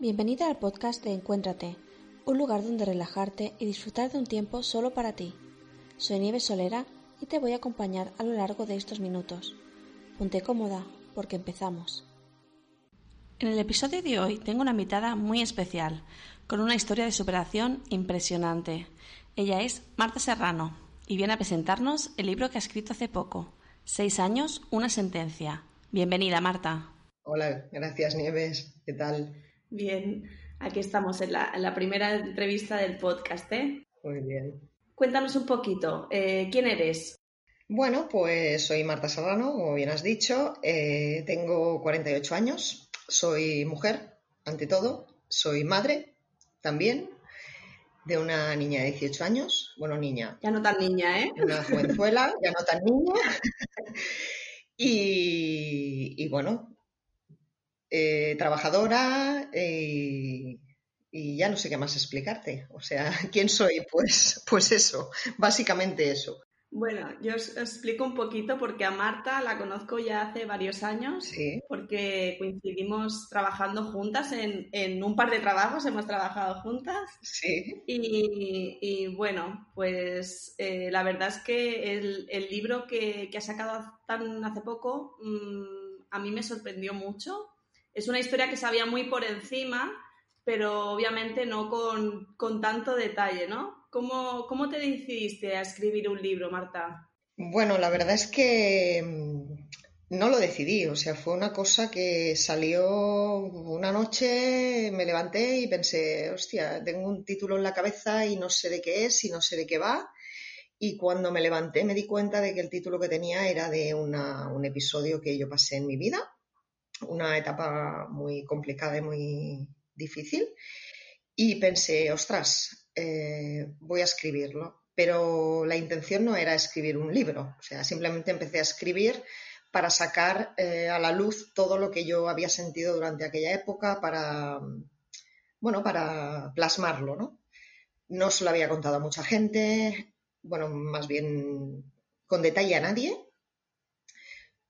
Bienvenida al podcast de Encuéntrate, un lugar donde relajarte y disfrutar de un tiempo solo para ti. Soy Nieves Solera y te voy a acompañar a lo largo de estos minutos. Ponte cómoda porque empezamos. En el episodio de hoy tengo una invitada muy especial, con una historia de superación impresionante. Ella es Marta Serrano y viene a presentarnos el libro que ha escrito hace poco, Seis años, una sentencia. Bienvenida, Marta. Hola, gracias Nieves. ¿Qué tal? Bien, aquí estamos en la, primera entrevista del podcast, ¿eh? Muy bien. Cuéntanos un poquito, eh, ¿quién eres? Bueno, pues soy Marta Serrano, como bien has dicho. Eh, tengo 48 años, soy mujer, ante todo, soy madre también de una niña de 18 años. Bueno, niña. Ya no tan niña, ¿eh? Una jovenzuela, ya no tan niña. y, bueno, eh, trabajadora eh, y ya no sé qué más explicarte. O sea, ¿quién soy? Pues, pues eso, básicamente eso. Bueno, yo os, explico un poquito porque a Marta la conozco ya hace varios años, porque coincidimos trabajando juntas en, un par de trabajos, hemos trabajado juntas. Sí. Y, bueno, pues eh, la verdad es que el, libro que, ha sacado tan hace poco mm, a mí me sorprendió mucho. Es una historia que sabía muy por encima, pero obviamente no con, con tanto detalle, ¿no? ¿Cómo, te decidiste a escribir un libro, Marta? Bueno, la verdad es que mm, no lo decidí, o sea, fue una cosa que salió una noche, me levanté y pensé, hostia, tengo un título en la cabeza y no sé de qué es y no sé de qué va. Y cuando me levanté me di cuenta de que el título que tenía era de un episodio que yo pasé en mi vida, una etapa muy complicada y muy difícil. Y pensé, ostras, eh, voy a escribirlo. Pero la intención no era escribir un libro, o sea, simplemente empecé a escribir para sacar eh, a la luz todo lo que yo había sentido durante aquella época, para, bueno, para plasmarlo, ¿no? No se lo había contado a mucha gente, bueno, más bien con detalle a nadie,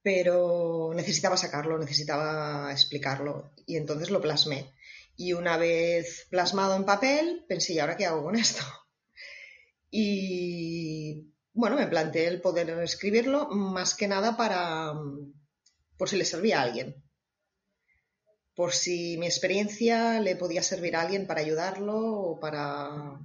pero necesitaba sacarlo, necesitaba explicarlo y entonces lo plasmé. Y una vez plasmado en papel, pensé, ¿y ahora qué hago con esto? Y bueno, me planteé el poder escribirlo más que nada para, por si le servía a alguien. Por si mi experiencia le podía servir a alguien para ayudarlo o para,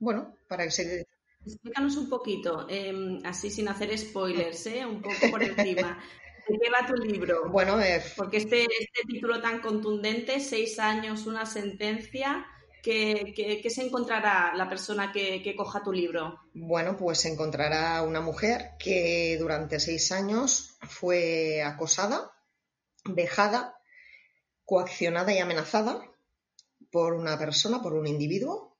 bueno, para que se... Explícanos un poquito, em, así sin hacer spoilers, ¿eh? un poco por encima. ¿De qué va tu libro? Bueno, eh, porque este, este título tan contundente, seis años, una sentencia, ¿qué, se encontrará la persona que, coja tu libro? Bueno, pues encontrará una mujer que durante seis años fue acosada, vejada, coaccionada y amenazada por una persona, por un individuo.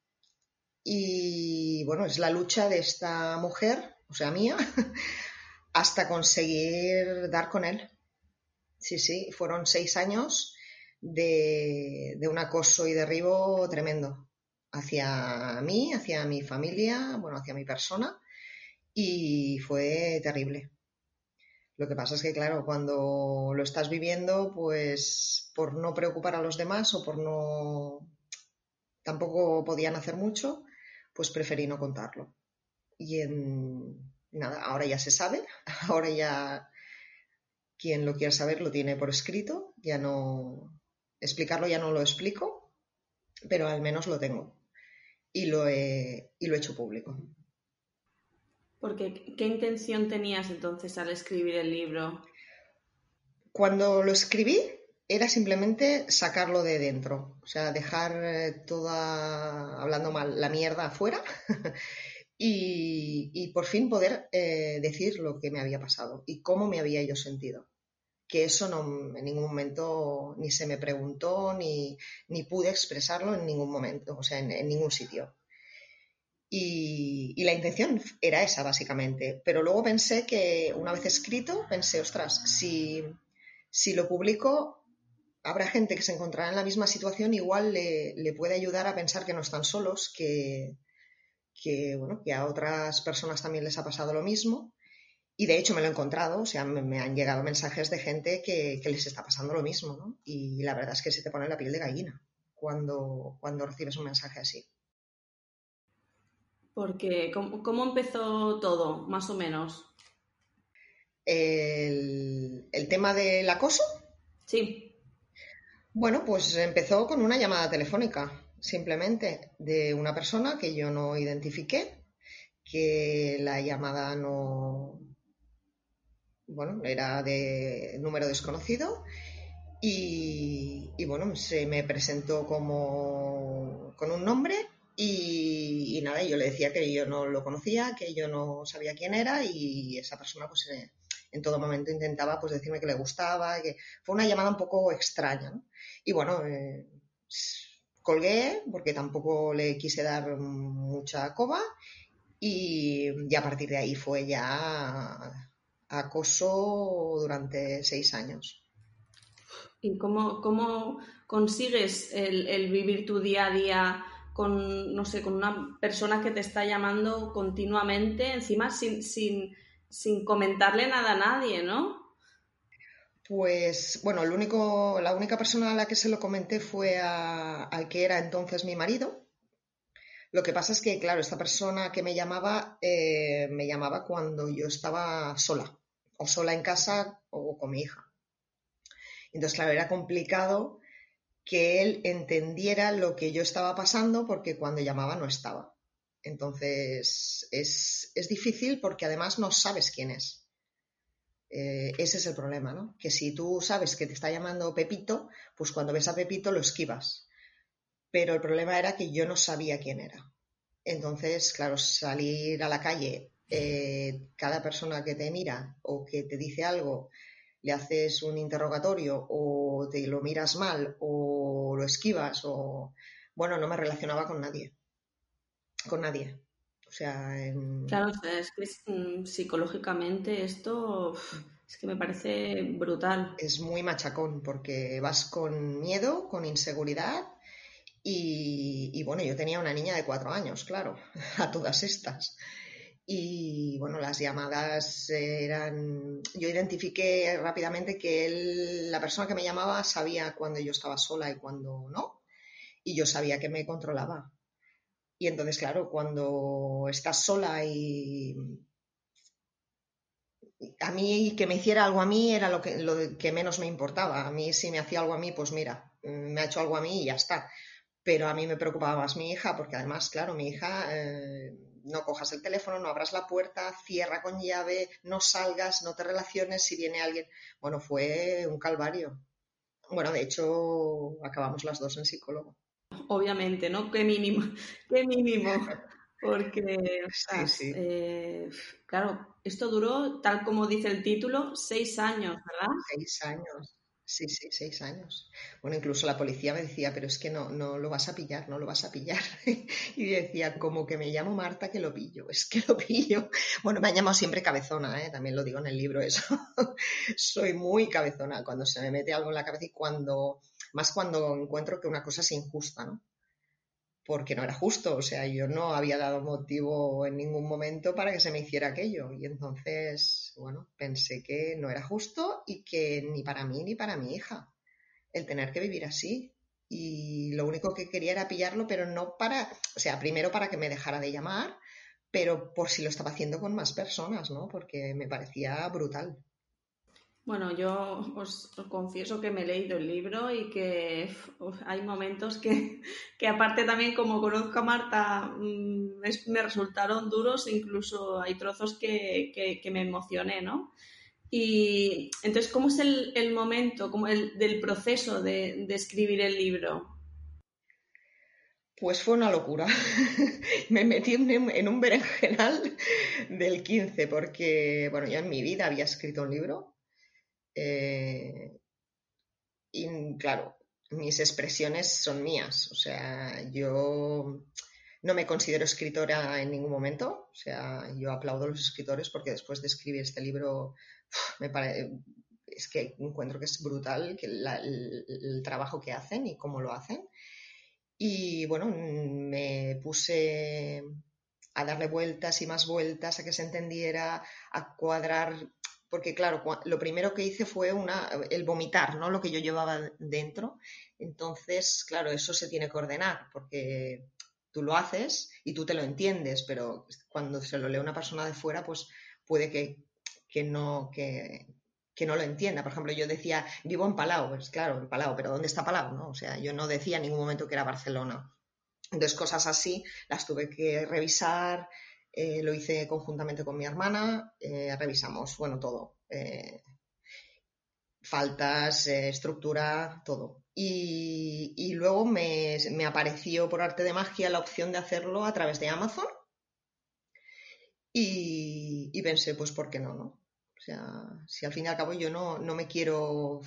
Y bueno, es la lucha de esta mujer, o sea, mía, hasta conseguir dar con él. Sí, sí, fueron seis años de, un acoso y derribo tremendo hacia mí, hacia mi familia, bueno, hacia mi persona, y fue terrible. Lo que pasa es que, claro, cuando lo estás viviendo, pues por no preocupar a los demás o por no... tampoco podían hacer mucho, pues preferí no contarlo. Y en, nada, ahora ya se sabe, ahora ya quien lo quiera saber lo tiene por escrito, ya no, explicarlo ya no lo explico, pero al menos lo tengo y lo he, y lo he hecho público. Porque, ¿qué intención tenías entonces al escribir el libro? Cuando lo escribí era simplemente sacarlo de dentro, o sea, dejar eh, toda, hablando mal, la mierda afuera y, por fin poder eh, decir lo que me había pasado y cómo me había yo sentido. Que eso no, en ningún momento ni se me preguntó ni, pude expresarlo en ningún momento, o sea, en, ningún sitio. Y, la intención era esa, básicamente. Pero luego pensé que, una vez escrito, pensé, ostras, si, si lo publico, habrá gente que se encontrará en la misma situación, igual le, le puede ayudar a pensar que no están solos, que, que, bueno, que a otras personas también les ha pasado lo mismo. Y de hecho me lo he encontrado, o sea, me, han llegado mensajes de gente que, les está pasando lo mismo, ¿no? Y la verdad es que se te pone la piel de gallina cuando, cuando recibes un mensaje así. Porque, ¿cómo, empezó todo, más o menos? El, el tema del acoso. Sí. Bueno, pues empezó con una llamada telefónica, simplemente, de una persona que yo no identifiqué, que la llamada no, bueno, era de número desconocido y, bueno, se me presentó como con un nombre y, nada, yo le decía que yo no lo conocía, que yo no sabía quién era y esa persona pues eh, en todo momento intentaba pues decirme que le gustaba, que fue una llamada un poco extraña, Y bueno, eh, colgué porque tampoco le quise dar mucha coba y, y a partir de ahí fue ya acoso durante seis años. ¿Y cómo, cómo consigues el, vivir tu día a día con, no sé, con una persona que te está llamando continuamente, encima sin, sin, comentarle nada a nadie, ¿no? Pues bueno, la única persona a la que se lo comenté fue al que era entonces mi marido. Lo que pasa es que, claro, esta persona que me llamaba, eh, me llamaba cuando yo estaba sola, o sola en casa o con mi hija. Entonces, claro, era complicado que él entendiera lo que yo estaba pasando porque cuando llamaba no estaba. Entonces, es, difícil porque además no sabes quién es. Eh, ese es el problema, ¿no? Que si tú sabes que te está llamando Pepito, pues cuando ves a Pepito lo esquivas. Pero el problema era que yo no sabía quién era. Entonces, claro, salir a la calle, eh, cada persona que te mira o que te dice algo, le haces un interrogatorio o te lo miras mal o lo esquivas o... Bueno, no me relacionaba con nadie. Con nadie. O sea, Claro, es que mm, psicológicamente esto es que me parece brutal. Es muy machacón porque vas con miedo, con inseguridad y, y bueno, yo tenía una niña de cuatro años, claro, a todas estas. Y bueno, las llamadas eran. Yo identifiqué rápidamente que él, la persona que me llamaba sabía cuando yo estaba sola y cuando no. Y yo sabía que me controlaba. Y entonces, claro, cuando estás sola y. A mí que me hiciera algo a mí era lo que, menos me importaba. A mí si me hacía algo a mí, pues mira, me ha hecho algo a mí y ya está. Pero a mí me preocupaba más mi hija, porque además, claro, mi hija. Eh, no cojas el teléfono, no abras la puerta, cierra con llave, no salgas, no te relaciones si viene alguien. Bueno, fue un calvario. Bueno, de hecho, acabamos las dos en psicólogo. Obviamente, ¿no? Qué mínimo, qué mínimo. Porque, eh, claro, esto duró, tal como dice el título, seis años, ¿verdad? Seis años. Sí, sí, seis años. Bueno, incluso la policía me decía, pero es que no, no lo vas a pillar, no lo vas a pillar. y decía, como que me llamo Marta, que lo pillo, es que lo pillo. Bueno, me han llamado siempre cabezona, ¿eh? también lo digo en el libro eso. Soy muy cabezona cuando se me mete algo en la cabeza y cuando, más cuando encuentro que una cosa es injusta, ¿no? Porque no era justo, o sea, yo no había dado motivo en ningún momento para que se me hiciera aquello. Y entonces, bueno, pensé que no era justo y que ni para mí ni para mi hija el tener que vivir así. Y lo único que quería era pillarlo, pero no para, o sea, primero para que me dejara de llamar, pero por si lo estaba haciendo con más personas, ¿no? Porque me parecía brutal. Bueno, yo os, confieso que me he leído el libro y que hay momentos que, aparte también como conozco a Marta, mm, me resultaron duros, incluso hay trozos que, me emocioné, ¿no? Y entonces, ¿cómo es el, momento, como el, del proceso de, escribir el libro? Pues fue una locura. me metí en, un berenjenal del 15 porque, bueno, yo en mi vida había escrito un libro, eh, y claro, mis expresiones son mías. O sea, yo no me considero escritora en ningún momento. O sea, yo aplaudo a los escritores porque después de escribir este libro me es que encuentro que es brutal que el, trabajo que hacen y cómo lo hacen. Y bueno, me puse a darle vueltas y más vueltas a que se entendiera, a cuadrar porque claro, lo primero que hice fue una, el vomitar, ¿no? Lo que yo llevaba dentro. Entonces, claro, eso se tiene que ordenar, porque tú lo haces y tú te lo entiendes, pero cuando se lo lee una persona de fuera, pues puede que, no, que, no lo entienda. Por ejemplo, yo decía, vivo en Palau, pues claro, en Palau, pero ¿dónde está Palau? ¿no? O sea, yo no decía en ningún momento que era Barcelona. Entonces, cosas así las tuve que revisar, eh, lo hice conjuntamente con mi hermana, eh, revisamos, bueno, todo. Eh, faltas, estructura, todo. Y, luego me, apareció por arte de magia la opción de hacerlo a través de Amazon. Y, pensé, pues, ¿por qué no? no? O sea, si al fin y al cabo yo no, no me quiero.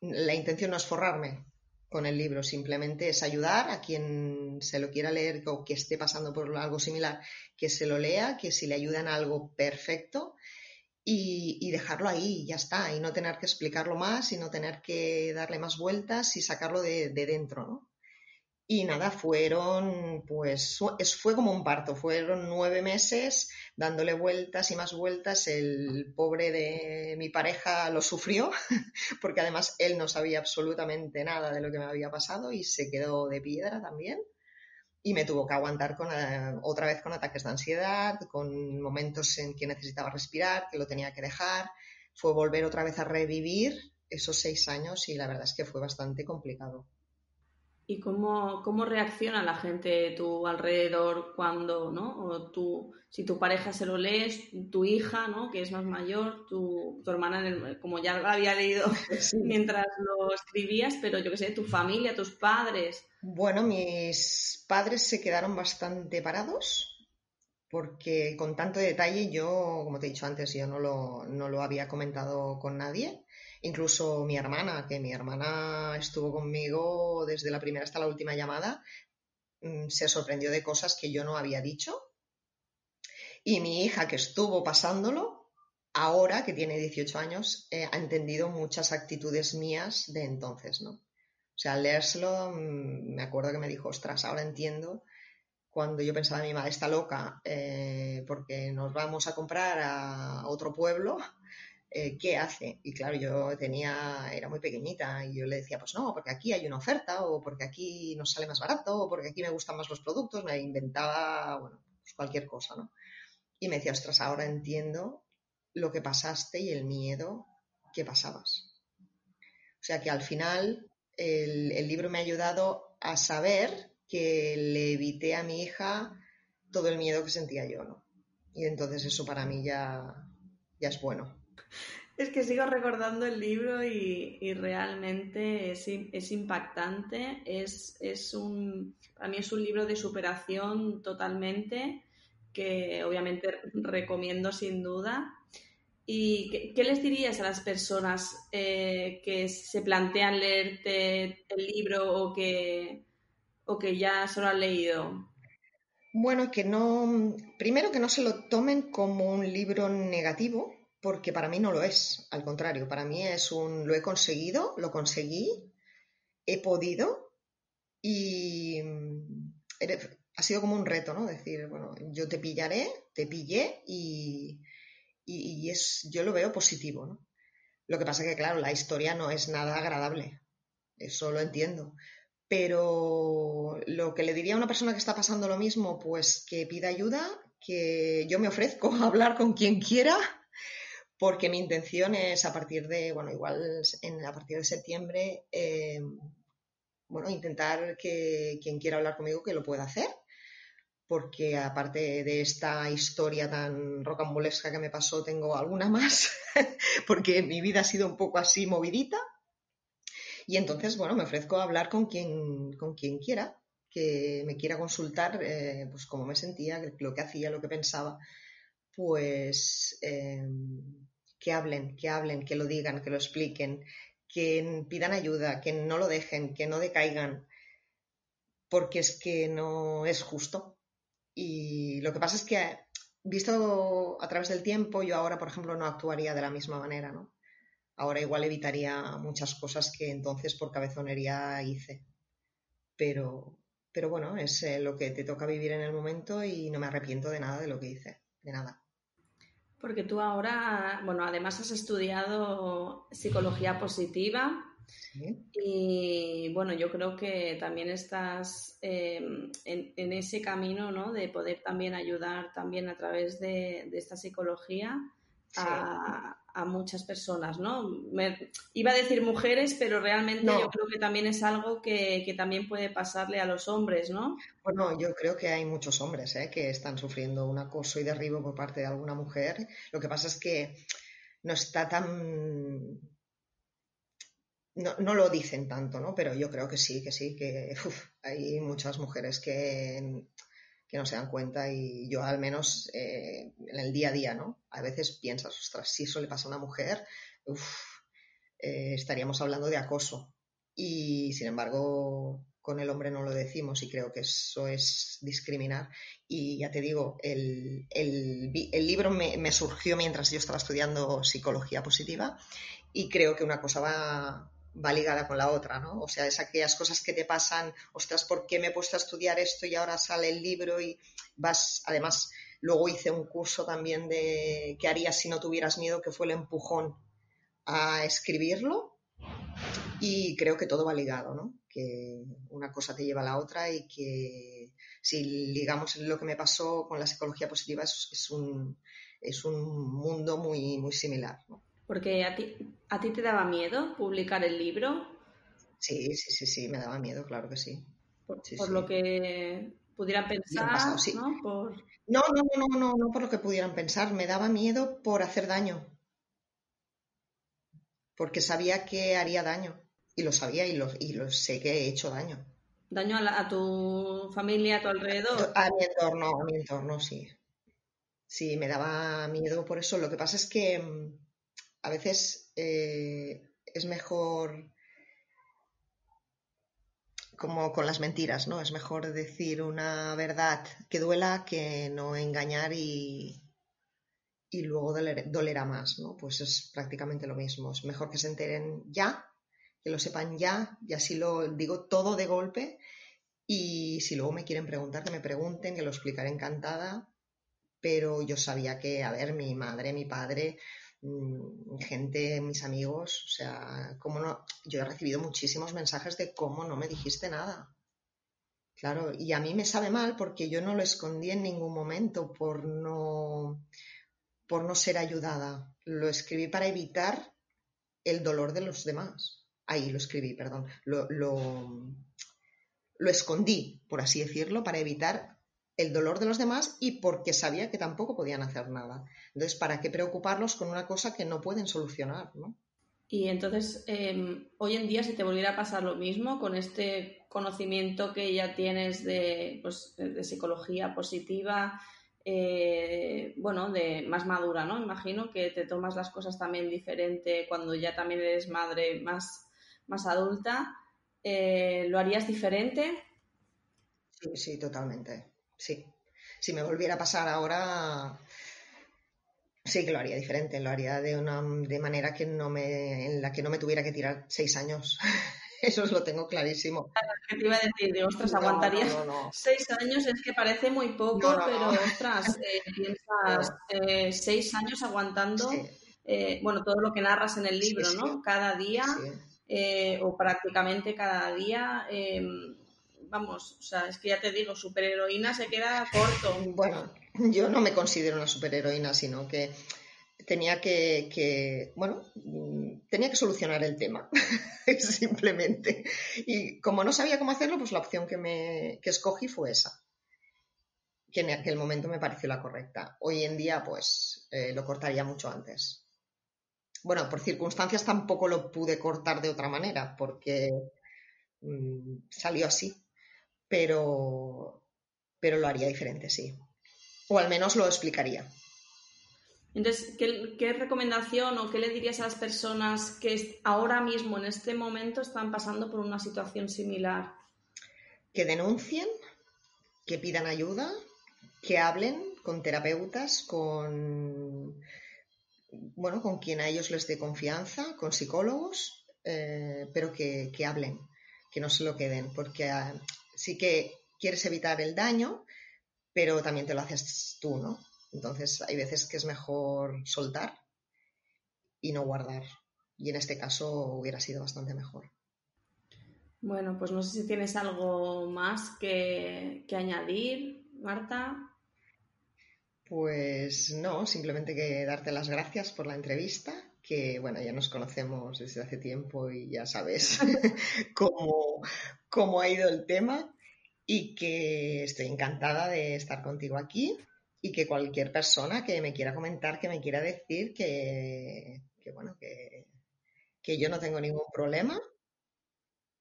La intención no es forrarme, con el libro, simplemente es ayudar a quien se lo quiera leer o que esté pasando por algo similar, que se lo lea, que si le ayudan a algo perfecto. Y, dejarlo ahí, ya está, y no tener que explicarlo más y no tener que darle más vueltas y sacarlo de, de dentro, ¿no? Y nada, fueron, pues, fue como un parto, fueron nueve meses dándole vueltas y más vueltas. El pobre de mi pareja lo sufrió, porque además él no sabía absolutamente nada de lo que me había pasado y se quedó de piedra también. Y me tuvo que aguantar eh, otra vez con ataques de ansiedad, con momentos en que necesitaba respirar, que lo tenía que dejar. Fue volver otra vez a revivir esos seis años y la verdad es que fue bastante complicado. ¿Y cómo, cómo reacciona la gente de tu alrededor cuando, ¿no? O tú, si tu pareja se lo lees, tu hija, ¿no? Que es más mayor, tu, tu hermana, como ya lo había leído mientras lo escribías, pero yo qué sé, tu familia, tus padres. Bueno, mis padres se quedaron bastante parados porque con tanto detalle yo, como te he dicho antes, yo no lo, no lo había comentado con nadie. Incluso mi hermana, que mi hermana estuvo conmigo desde la primera hasta la última llamada, mm, se sorprendió de cosas que yo no había dicho. Y mi hija, que estuvo pasándolo, ahora que tiene 18 años, eh, ha entendido muchas actitudes mías de entonces, ¿no? O sea, al leérselo, mm, me acuerdo que me dijo, ostras, ahora entiendo cuando yo pensaba, mi madre está loca eh, porque nos vamos a comprar a otro pueblo eh, ¿qué hace? Y claro, yo tenía, era muy pequeñita y yo le decía, pues no, porque aquí hay una oferta o porque aquí nos sale más barato o porque aquí me gustan más los productos, me inventaba, bueno, pues cualquier cosa, ¿no? Y me decía, ostras, ahora entiendo lo que pasaste y el miedo que pasabas. O sea que al final el, el libro me ha ayudado a saber que le evité a mi hija todo el miedo que sentía yo, ¿no? Y entonces eso para mí ya, ya es bueno. Es que sigo recordando el libro y, realmente es, impactante. Es, es, un, para mí es un libro de superación totalmente que obviamente recomiendo sin duda. ¿Y qué, les dirías a las personas eh, que se plantean leerte el libro o que, o que ya se lo han leído? Bueno, que no, primero que no se lo tomen como un libro negativo, porque para mí no lo es, al contrario, para mí es un lo he conseguido, lo conseguí, he podido y mm, ha sido como un reto, ¿no? Decir, bueno, yo te pillaré, te pillé y, es, yo lo veo positivo, ¿no? Lo que pasa es que, claro, la historia no es nada agradable, eso lo entiendo. Pero lo que le diría a una persona que está pasando lo mismo, pues que pida ayuda, que yo me ofrezco a hablar con quien quiera porque mi intención es a partir de, bueno, igual a partir de septiembre, eh, bueno, intentar que quien quiera hablar conmigo que lo pueda hacer, porque aparte de esta historia tan rocambolesca que me pasó, tengo alguna más, porque mi vida ha sido un poco así movidita. Y entonces, bueno, me ofrezco a hablar con quien, con quien quiera, que me quiera consultar, eh, pues cómo me sentía, lo que hacía, lo que pensaba pues em, que hablen, que hablen, que lo digan, que lo expliquen, que pidan ayuda, que no lo dejen, que no decaigan, porque es que no es justo. Y lo que pasa es que, visto a través del tiempo, yo ahora, por ejemplo, no actuaría de la misma manera, ¿no? Ahora igual evitaría muchas cosas que entonces por cabezonería hice. Pero, pero bueno, es eh, lo que te toca vivir en el momento y no me arrepiento de nada de lo que hice, de nada. Porque tú ahora, bueno, además has estudiado psicología positiva y bueno, yo creo que también estás em, en, ese camino, ¿no? De poder también ayudar también a través de, esta psicología a, muchas personas, ¿no? iba a decir mujeres, pero realmente yo creo que también es algo que, también puede pasarle a los hombres, ¿no? Bueno, yo creo que hay muchos hombres ¿eh? que están sufriendo un acoso y derribo por parte de alguna mujer. Lo que pasa es que no está tan no, no, lo dicen tanto, ¿no? Pero yo creo que sí, que sí, que hay muchas mujeres que, que, no se dan cuenta y yo al menos eh, en el día a día, ¿no? A veces piensas, ostras, si eso le pasa a una mujer, eh, estaríamos hablando de acoso. Y sin embargo, con el hombre no lo decimos y creo que eso es discriminar. Y ya te digo, el, el, libro me, surgió mientras yo estaba estudiando psicología positiva y creo que una cosa va, va ligada con la otra, ¿no? O sea, es aquellas cosas que te pasan, ostras, ¿por qué me he puesto a estudiar esto y ahora sale el libro y vas, además, luego hice un curso también de qué harías si no tuvieras miedo, que fue el empujón a escribirlo y creo que todo va ligado, ¿no? Que una cosa te lleva a la otra y que si ligamos lo que me pasó con la psicología positiva es, un, mundo muy, muy similar, ¿no? Porque a ti, a ti te daba miedo publicar el libro. Sí, sí, sí, sí, me daba miedo, claro que sí. Por, lo que pudieran pensar, ¿no? No, no, no, no, no por lo que pudieran pensar, me daba miedo por hacer daño. Porque sabía que haría daño. Y lo sabía y lo, y lo sé que he hecho daño. ¿Daño a, a tu familia, a tu alrededor? A mi entorno, a mi entorno, sí. Sí, me daba miedo por eso. Lo que pasa es que mm, a veces eh, es mejor como con las mentiras, ¿no? Es mejor decir una verdad que duela que no engañar y, y luego dolerá más, ¿no? Pues es prácticamente lo mismo. Es mejor que se enteren ya, que lo sepan ya, y así lo digo todo de golpe. Y si luego me quieren preguntar, que me pregunten, que lo explicaré encantada. Pero yo sabía que, a ver, mi madre, mi padre, gente, mis amigos, o sea, cómo no, yo he recibido muchísimos mensajes de cómo no me dijiste nada. Claro, y a mí me sabe mal porque yo no lo escondí en ningún momento por no, por no ser ayudada. Lo escribí para evitar el dolor de los demás. Ahí lo escribí, perdón. Lo, lo, lo escondí, por así decirlo, para evitar el dolor de los demás y porque sabía que tampoco podían hacer nada. Entonces, ¿para qué preocuparlos con una cosa que no pueden solucionar? ¿no? Y entonces, em, hoy en día, si te volviera a pasar lo mismo con este conocimiento que ya tienes de, pues, de psicología positiva, eh, bueno, de más madura, ¿no? Imagino que te tomas las cosas también diferente cuando ya también eres madre más, más adulta. Eh, ¿Lo harías diferente? Sí, sí, totalmente sí. Si me volviera a pasar ahora, sí que lo haría diferente, lo haría de una de manera que no me, en la que no me tuviera que tirar seis años. Eso lo tengo clarísimo. ¿Qué te iba a decir? De, ostras, aguantaría seis años, es que parece muy poco, pero ostras, eh, piensas eh, seis años aguantando, eh, bueno, todo lo que narras en el libro, ¿no? Cada día, o prácticamente cada día em, vamos, o sea, es que ya te digo, superheroína se queda corto. Bueno, yo no me considero una superheroína, sino que tenía que, bueno, tenía que solucionar el tema, simplemente. Y como no sabía cómo hacerlo, pues la opción que, me, que escogí fue esa, que en aquel momento me pareció la correcta. Hoy en día, pues, eh, lo cortaría mucho antes. Bueno, por circunstancias tampoco lo pude cortar de otra manera, porque mm, salió así pero, pero lo haría diferente, sí. O al menos lo explicaría. Entonces, ¿qué, recomendación o qué le dirías a las personas que ahora mismo, en este momento, están pasando por una situación similar? Que denuncien, que pidan ayuda, que hablen con terapeutas, con bueno, con quien a ellos les dé confianza, con psicólogos, eh, pero que, que, hablen, que no se lo queden, porque sí que quieres evitar el daño, pero también te lo haces tú, ¿no? Entonces hay veces que es mejor soltar y no guardar. Y en este caso hubiera sido bastante mejor. Bueno, pues no sé si tienes algo más que, que añadir, Marta. Pues no, simplemente que darte las gracias por la entrevista, que bueno, ya nos conocemos desde hace tiempo y ya sabes cómo, cómo ha ido el tema y que estoy encantada de estar contigo aquí y que cualquier persona que me quiera comentar, que me quiera decir que, que bueno, que, que yo no tengo ningún problema.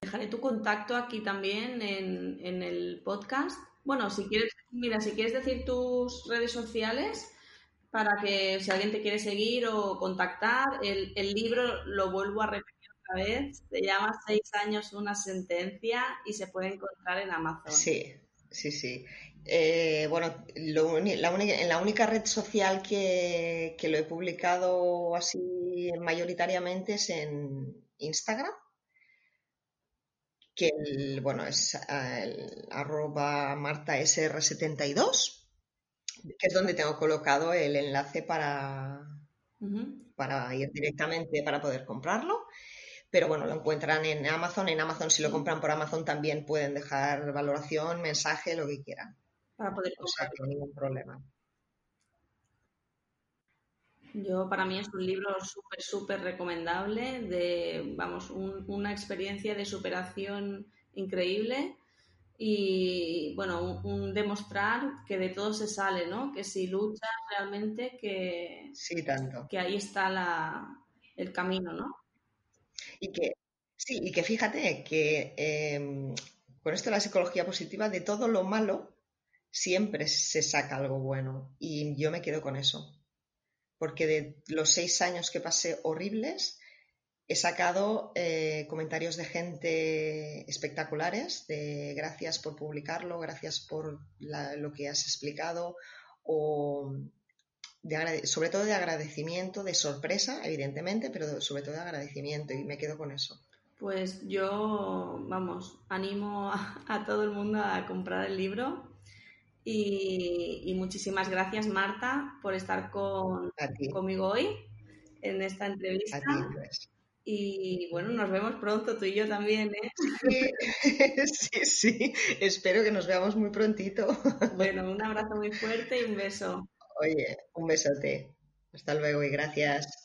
Dejaré tu contacto aquí también en, en el podcast bueno, si quieres, mira, si quieres decir tus redes sociales para que si alguien te quiere seguir o contactar, el, libro lo vuelvo a repetir otra vez, se llama Seis años, una sentencia y se puede encontrar en Amazon. Sí, sí, sí. Eh, bueno, la única, en la única red social que, que lo he publicado así mayoritariamente es en Instagram que el, bueno, es el arroba martasr72, que es donde tengo colocado el enlace para, para ir directamente para poder comprarlo. Pero bueno, lo encuentran en Amazon. En Amazon, si lo compran por Amazon, también pueden dejar valoración, mensaje, lo que quieran. Para poder O sea, no ningún problema. Yo, para mí es un libro súper, súper recomendable, de, vamos, una experiencia de superación increíble y, bueno, un, demostrar que de todo se sale, ¿no? Que si luchas realmente, que, sí, tanto. que ahí está la, el camino, ¿no? Y que, sí, y que fíjate que em, con esto de la psicología positiva, de todo lo malo, siempre se saca algo bueno y yo me quedo con eso porque de los seis años que pasé horribles, he sacado eh, comentarios de gente espectaculares, de gracias por publicarlo, gracias por lo que has explicado, o sobre todo de agradecimiento, de sorpresa, evidentemente, pero sobre todo de agradecimiento, y me quedo con eso. Pues yo, vamos, animo a todo el mundo a comprar el libro y, muchísimas gracias, Marta, por estar con, conmigo hoy en esta entrevista. Y bueno, nos vemos pronto, tú y yo también, ¿eh? Sí, sí, espero que nos veamos muy prontito. Bueno, un abrazo muy fuerte y un beso. Oye, un besote. Hasta luego y gracias.